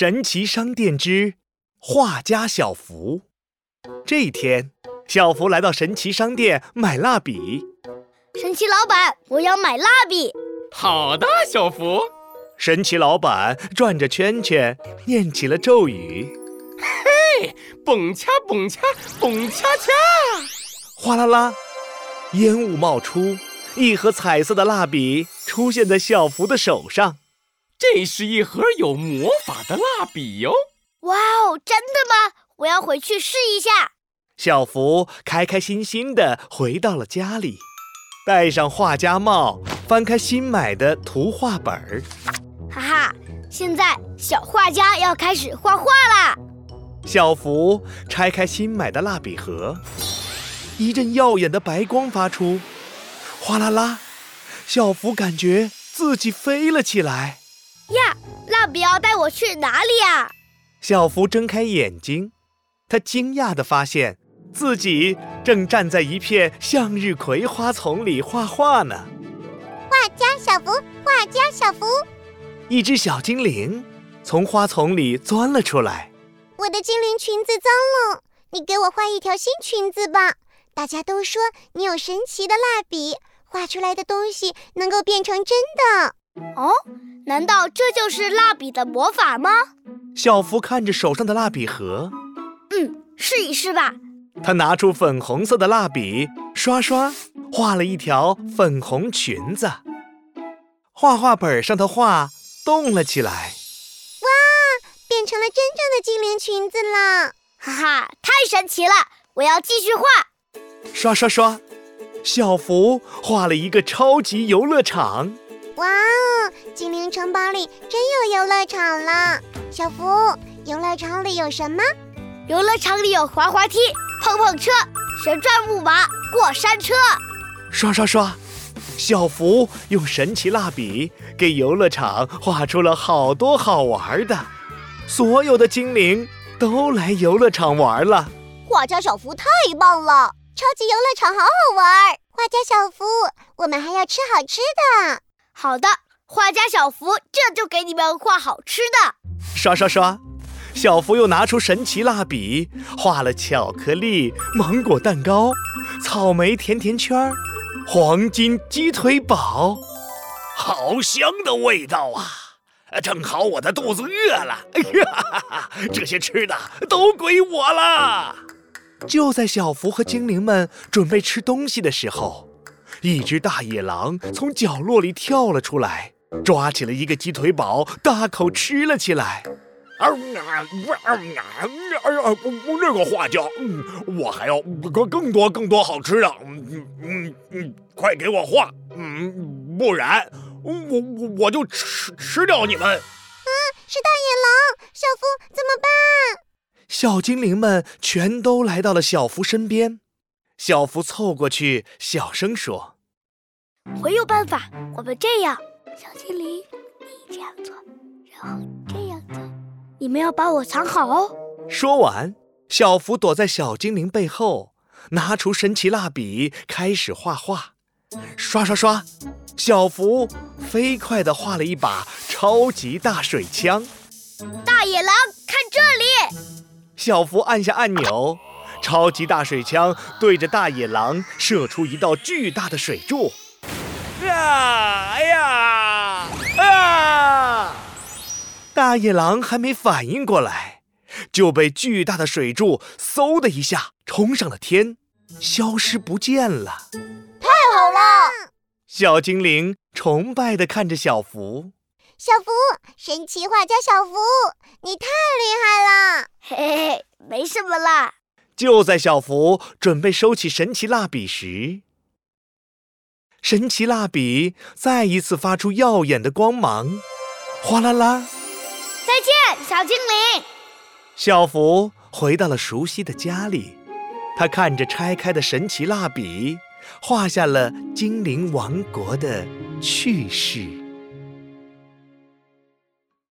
神奇商店之画家小福。这一天，小福来到神奇商店买蜡笔。神奇老板，我要买蜡笔。好的，小福。神奇老板转着圈圈，念起了咒语：“嘿，蹦恰蹦恰蹦恰恰！”哗啦啦，烟雾冒出，一盒彩色的蜡笔出现在小福的手上。这是一盒有魔法的蜡笔哟！哇哦，真的吗？我要回去试一下。小福开开心心地回到了家里，戴上画家帽，翻开新买的图画本儿。哈哈，现在小画家要开始画画啦！小福拆开新买的蜡笔盒，一阵耀眼的白光发出，哗啦啦，小福感觉自己飞了起来。呀，蜡笔要带我去哪里呀？小福睁开眼睛，他惊讶地发现自己正站在一片向日葵花丛里画画呢。画家小福，画家小福，一只小精灵从花丛里钻了出来。我的精灵裙子脏了，你给我画一条新裙子吧。大家都说你有神奇的蜡笔，画出来的东西能够变成真的。哦。难道这就是蜡笔的魔法吗？小福看着手上的蜡笔盒，嗯，试一试吧。他拿出粉红色的蜡笔，刷刷画了一条粉红裙子。画画本上的画动了起来，哇，变成了真正的精灵裙子了！哈哈，太神奇了！我要继续画。刷刷刷，小福画了一个超级游乐场。哇哦！精灵城堡里真有游乐场了。小福，游乐场里有什么？游乐场里有滑滑梯、碰碰车、旋转木马、过山车。刷刷刷，小福用神奇蜡笔给游乐场画出了好多好玩的。所有的精灵都来游乐场玩了。画家小福太棒了！超级游乐场好好玩。画家小福，我们还要吃好吃的。好的，画家小福，这就给你们画好吃的。刷刷刷，小福又拿出神奇蜡笔，画了巧克力、芒果蛋糕、草莓甜甜圈、黄金鸡腿堡，好香的味道啊！正好我的肚子饿了，哎呀，这些吃的都归我了。就在小福和精灵们准备吃东西的时候。一只大野狼从角落里跳了出来，抓起了一个鸡腿堡，大口吃了起来。啊啊啊！哎呀，那个画家，嗯，我还要更更多更多好吃的，嗯嗯嗯，快给我画，嗯，不然我我我就吃吃掉你们。啊，是大野狼，小福怎么办？小精灵们全都来到了小福身边。小福凑过去，小声说：“我有办法，我们这样，小精灵，你这样做，然后这样做，你们要把我藏好哦。”说完，小福躲在小精灵背后，拿出神奇蜡笔，开始画画。刷刷刷，小福飞快地画了一把超级大水枪。大野狼，看这里！小福按下按钮。超级大水枪对着大野狼射出一道巨大的水柱，啊！哎呀！啊！大野狼还没反应过来，就被巨大的水柱嗖的一下冲上了天，消失不见了。太好了！小精灵崇拜地看着小福。小福，神奇画家小福，你太厉害了！嘿嘿嘿，没什么啦。就在小福准备收起神奇蜡笔时，神奇蜡笔再一次发出耀眼的光芒，哗啦啦！再见，小精灵。小福回到了熟悉的家里，他看着拆开的神奇蜡笔，画下了精灵王国的趣事。